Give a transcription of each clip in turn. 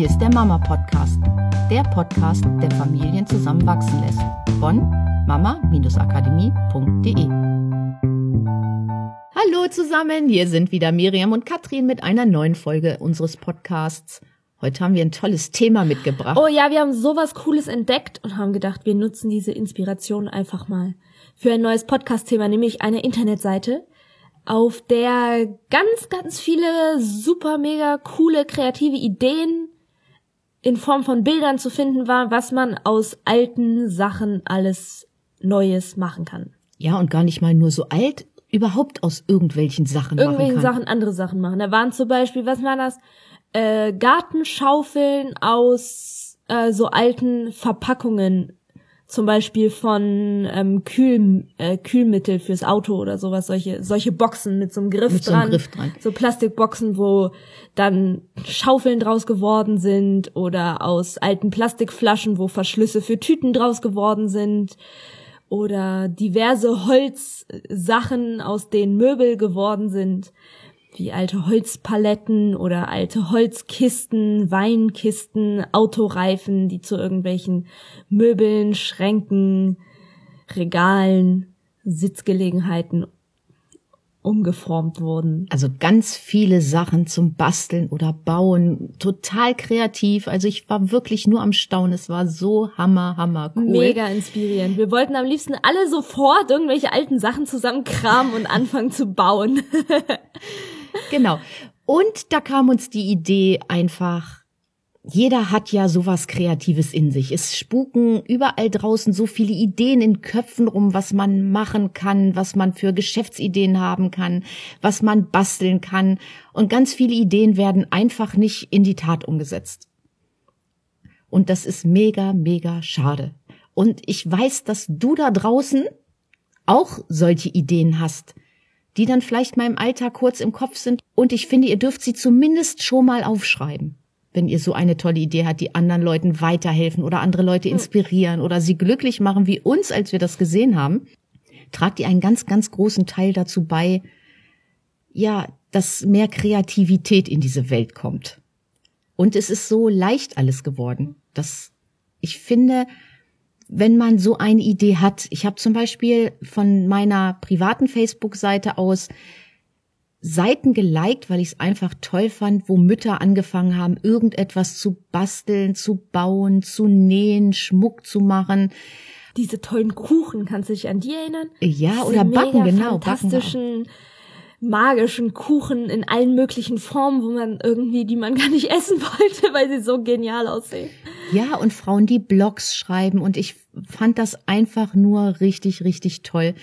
Hier ist der Mama Podcast, der Podcast, der Familien zusammenwachsen lässt. Von mama-akademie.de. Hallo zusammen, hier sind wieder Miriam und Katrin mit einer neuen Folge unseres Podcasts. Heute haben wir ein tolles Thema mitgebracht. Oh ja, wir haben sowas Cooles entdeckt und haben gedacht, wir nutzen diese Inspiration einfach mal für ein neues Podcast-Thema, nämlich eine Internetseite, auf der ganz, ganz viele super mega coole kreative Ideen in Form von Bildern zu finden waren, was man aus alten Sachen alles Neues machen kann. Ja, und gar nicht mal nur so alt, überhaupt aus irgendwelchen Sachen Irgendwelchen machen kann. Sachen andere Sachen machen. Da waren zum Beispiel, was war das? Äh, Gartenschaufeln aus äh, so alten Verpackungen zum Beispiel von ähm, Kühl, äh, Kühlmittel fürs Auto oder sowas, solche, solche Boxen mit so einem Griff Mit so dran. einem Griff dran. So Plastikboxen, wo dann Schaufeln draus geworden sind oder aus alten Plastikflaschen, wo Verschlüsse für Tüten draus geworden sind oder diverse Holzsachen, aus denen Möbel geworden sind, wie alte Holzpaletten oder alte Holzkisten, Weinkisten, Autoreifen, die zu irgendwelchen Möbeln, Schränken, Regalen, Sitzgelegenheiten umgeformt wurden. Also ganz viele Sachen zum Basteln oder Bauen, total kreativ. Also ich war wirklich nur am Staunen. Es war so hammer, hammer cool. Mega inspirierend. Wir wollten am liebsten alle sofort irgendwelche alten Sachen zusammenkramen und anfangen zu bauen. Genau. Und da kam uns die Idee einfach, jeder hat ja sowas Kreatives in sich. Es spuken überall draußen so viele Ideen in Köpfen rum, was man machen kann, was man für Geschäftsideen haben kann, was man basteln kann. Und ganz viele Ideen werden einfach nicht in die Tat umgesetzt. Und das ist mega, mega schade. Und ich weiß, dass du da draußen auch solche Ideen hast die dann vielleicht im Alltag kurz im Kopf sind. Und ich finde, ihr dürft sie zumindest schon mal aufschreiben, wenn ihr so eine tolle Idee habt, die anderen Leuten weiterhelfen oder andere Leute inspirieren oder sie glücklich machen, wie uns, als wir das gesehen haben. Tragt ihr einen ganz, ganz großen Teil dazu bei, ja, dass mehr Kreativität in diese Welt kommt. Und es ist so leicht alles geworden, dass ich finde, wenn man so eine Idee hat. Ich habe zum Beispiel von meiner privaten Facebook-Seite aus Seiten geliked, weil ich es einfach toll fand, wo Mütter angefangen haben, irgendetwas zu basteln, zu bauen, zu nähen, Schmuck zu machen. Diese tollen Kuchen, kannst du dich an die erinnern? Ja, Diese oder backen, genau. Backen Fantastischen, magischen Kuchen in allen möglichen Formen, wo man irgendwie, die man gar nicht essen wollte, weil sie so genial aussehen. Ja, und Frauen, die Blogs schreiben. Und ich fand das einfach nur richtig, richtig toll,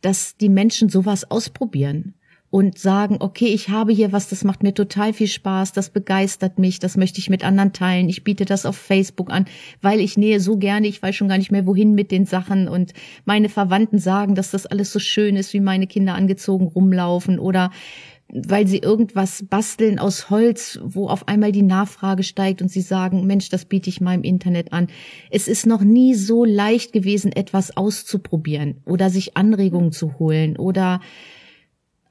dass die Menschen sowas ausprobieren und sagen, okay, ich habe hier was, das macht mir total viel Spaß, das begeistert mich, das möchte ich mit anderen teilen. Ich biete das auf Facebook an, weil ich nähe so gerne, ich weiß schon gar nicht mehr wohin mit den Sachen und meine Verwandten sagen, dass das alles so schön ist, wie meine Kinder angezogen rumlaufen oder weil sie irgendwas basteln aus Holz, wo auf einmal die Nachfrage steigt und sie sagen, Mensch, das biete ich mal im Internet an. Es ist noch nie so leicht gewesen, etwas auszuprobieren oder sich Anregungen zu holen oder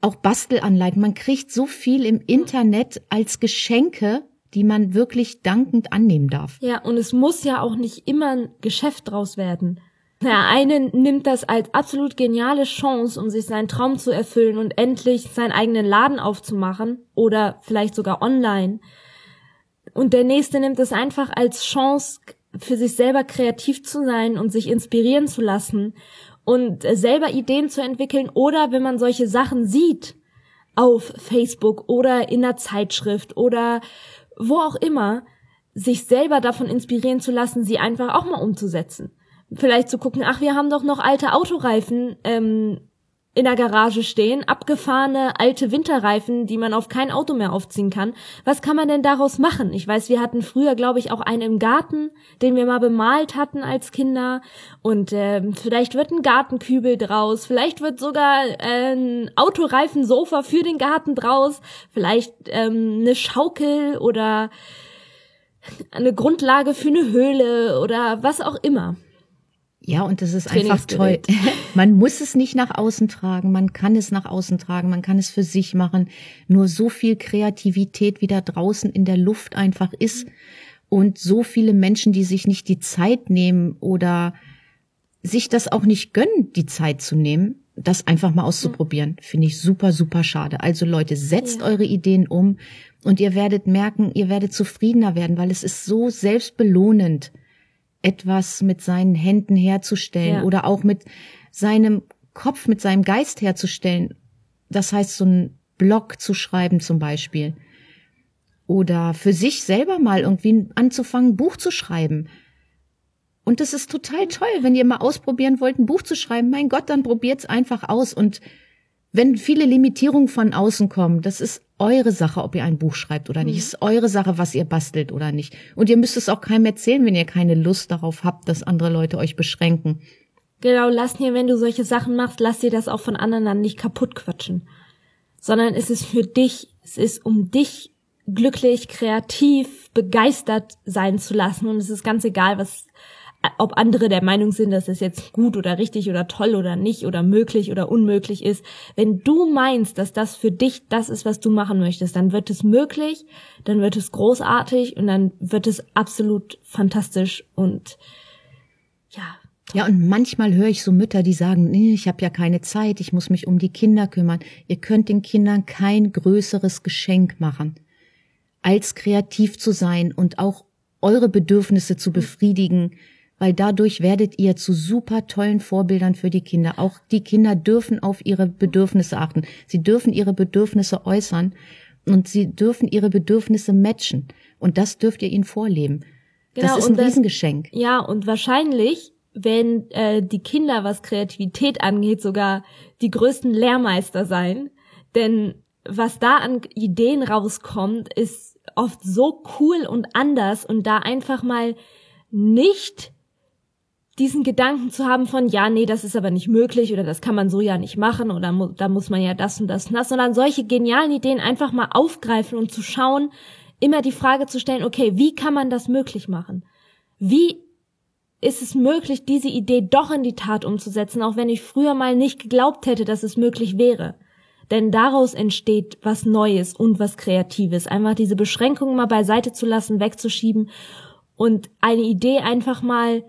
auch Bastelanleitungen. Man kriegt so viel im Internet als Geschenke, die man wirklich dankend annehmen darf. Ja, und es muss ja auch nicht immer ein Geschäft draus werden. Der eine nimmt das als absolut geniale Chance, um sich seinen Traum zu erfüllen und endlich seinen eigenen Laden aufzumachen oder vielleicht sogar online. Und der nächste nimmt es einfach als Chance, für sich selber kreativ zu sein und sich inspirieren zu lassen und selber Ideen zu entwickeln oder wenn man solche Sachen sieht auf Facebook oder in einer Zeitschrift oder wo auch immer, sich selber davon inspirieren zu lassen, sie einfach auch mal umzusetzen. Vielleicht zu gucken, ach, wir haben doch noch alte Autoreifen ähm, in der Garage stehen, abgefahrene alte Winterreifen, die man auf kein Auto mehr aufziehen kann. Was kann man denn daraus machen? Ich weiß, wir hatten früher, glaube ich, auch einen im Garten, den wir mal bemalt hatten als Kinder. Und ähm, vielleicht wird ein Gartenkübel draus, vielleicht wird sogar äh, ein Autoreifensofa für den Garten draus, vielleicht ähm, eine Schaukel oder eine Grundlage für eine Höhle oder was auch immer. Ja, und das ist einfach toll. Man muss es nicht nach außen tragen, man kann es nach außen tragen, man kann es für sich machen. Nur so viel Kreativität, wie da draußen in der Luft einfach ist und so viele Menschen, die sich nicht die Zeit nehmen oder sich das auch nicht gönnen, die Zeit zu nehmen, das einfach mal auszuprobieren, finde ich super, super schade. Also Leute, setzt ja. eure Ideen um und ihr werdet merken, ihr werdet zufriedener werden, weil es ist so selbstbelohnend etwas mit seinen Händen herzustellen ja. oder auch mit seinem Kopf, mit seinem Geist herzustellen. Das heißt, so einen Blog zu schreiben zum Beispiel. Oder für sich selber mal irgendwie anzufangen, ein Buch zu schreiben. Und das ist total toll, wenn ihr mal ausprobieren wollt, ein Buch zu schreiben. Mein Gott, dann probiert's einfach aus. Und wenn viele Limitierungen von außen kommen, das ist eure Sache, ob ihr ein Buch schreibt oder nicht. Mhm. Es ist eure Sache, was ihr bastelt oder nicht. Und ihr müsst es auch keinem erzählen, wenn ihr keine Lust darauf habt, dass andere Leute euch beschränken. Genau, lass dir, wenn du solche Sachen machst, lass dir das auch von anderen dann nicht kaputt quatschen. Sondern es ist für dich, es ist um dich glücklich, kreativ, begeistert sein zu lassen. Und es ist ganz egal, was ob andere der Meinung sind, dass es jetzt gut oder richtig oder toll oder nicht oder möglich oder unmöglich ist. Wenn du meinst, dass das für dich das ist, was du machen möchtest, dann wird es möglich, dann wird es großartig und dann wird es absolut fantastisch und ja. Ja, und manchmal höre ich so Mütter, die sagen, nee, ich habe ja keine Zeit, ich muss mich um die Kinder kümmern. Ihr könnt den Kindern kein größeres Geschenk machen, als kreativ zu sein und auch eure Bedürfnisse zu befriedigen weil dadurch werdet ihr zu super tollen Vorbildern für die Kinder. Auch die Kinder dürfen auf ihre Bedürfnisse achten. Sie dürfen ihre Bedürfnisse äußern und sie dürfen ihre Bedürfnisse matchen. Und das dürft ihr ihnen vorleben. Genau, das ist ein das, Riesengeschenk. Ja, und wahrscheinlich, wenn äh, die Kinder, was Kreativität angeht, sogar die größten Lehrmeister sein. Denn was da an Ideen rauskommt, ist oft so cool und anders und da einfach mal nicht diesen Gedanken zu haben von, ja, nee, das ist aber nicht möglich oder das kann man so ja nicht machen oder mu da muss man ja das und das und das, sondern solche genialen Ideen einfach mal aufgreifen und zu schauen, immer die Frage zu stellen, okay, wie kann man das möglich machen? Wie ist es möglich, diese Idee doch in die Tat umzusetzen, auch wenn ich früher mal nicht geglaubt hätte, dass es möglich wäre? Denn daraus entsteht was Neues und was Kreatives. Einfach diese Beschränkungen mal beiseite zu lassen, wegzuschieben und eine Idee einfach mal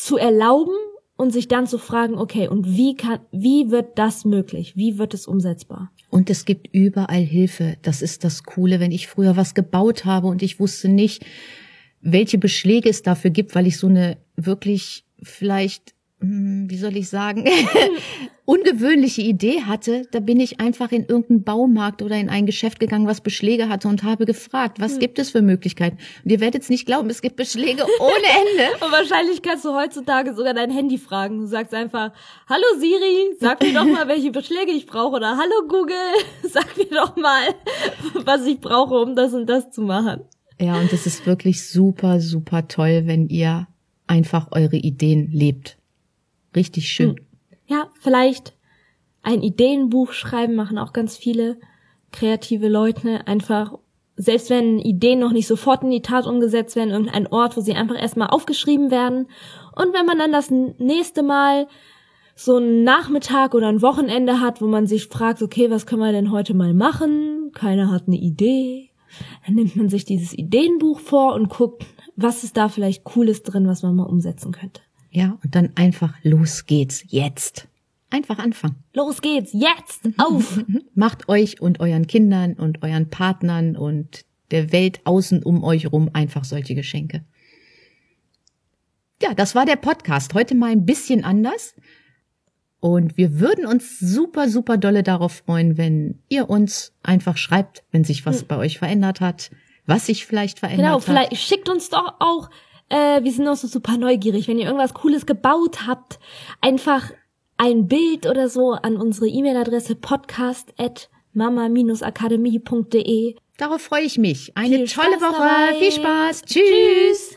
zu erlauben und sich dann zu fragen, okay, und wie kann, wie wird das möglich? Wie wird es umsetzbar? Und es gibt überall Hilfe. Das ist das Coole, wenn ich früher was gebaut habe und ich wusste nicht, welche Beschläge es dafür gibt, weil ich so eine wirklich vielleicht wie soll ich sagen, ungewöhnliche Idee hatte, da bin ich einfach in irgendeinen Baumarkt oder in ein Geschäft gegangen, was Beschläge hatte und habe gefragt, was hm. gibt es für Möglichkeiten? Und ihr werdet es nicht glauben, es gibt Beschläge ohne Ende. und wahrscheinlich kannst du heutzutage sogar dein Handy fragen. Du sagst einfach, hallo Siri, sag mir doch mal, welche Beschläge ich brauche oder hallo Google, sag mir doch mal, was ich brauche, um das und das zu machen. Ja, und es ist wirklich super, super toll, wenn ihr einfach eure Ideen lebt. Richtig schön. Hm. Ja, vielleicht ein Ideenbuch schreiben machen auch ganz viele kreative Leute. Einfach, selbst wenn Ideen noch nicht sofort in die Tat umgesetzt werden, irgendein Ort, wo sie einfach erstmal aufgeschrieben werden. Und wenn man dann das nächste Mal so einen Nachmittag oder ein Wochenende hat, wo man sich fragt, okay, was können wir denn heute mal machen? Keiner hat eine Idee. Dann nimmt man sich dieses Ideenbuch vor und guckt, was ist da vielleicht Cooles drin, was man mal umsetzen könnte. Ja, und dann einfach los geht's jetzt. Einfach anfangen. Los geht's jetzt. Auf. Macht euch und euren Kindern und euren Partnern und der Welt außen um euch rum einfach solche Geschenke. Ja, das war der Podcast. Heute mal ein bisschen anders. Und wir würden uns super, super dolle darauf freuen, wenn ihr uns einfach schreibt, wenn sich was hm. bei euch verändert hat, was sich vielleicht verändert genau, hat. Genau, vielleicht schickt uns doch auch äh, wir sind auch so super neugierig. Wenn ihr irgendwas Cooles gebaut habt, einfach ein Bild oder so an unsere E-Mail-Adresse podcast at mama-akademie.de. Darauf freue ich mich. Eine Viel tolle Spaß Woche. Dabei. Viel Spaß. Tschüss. Tschüss.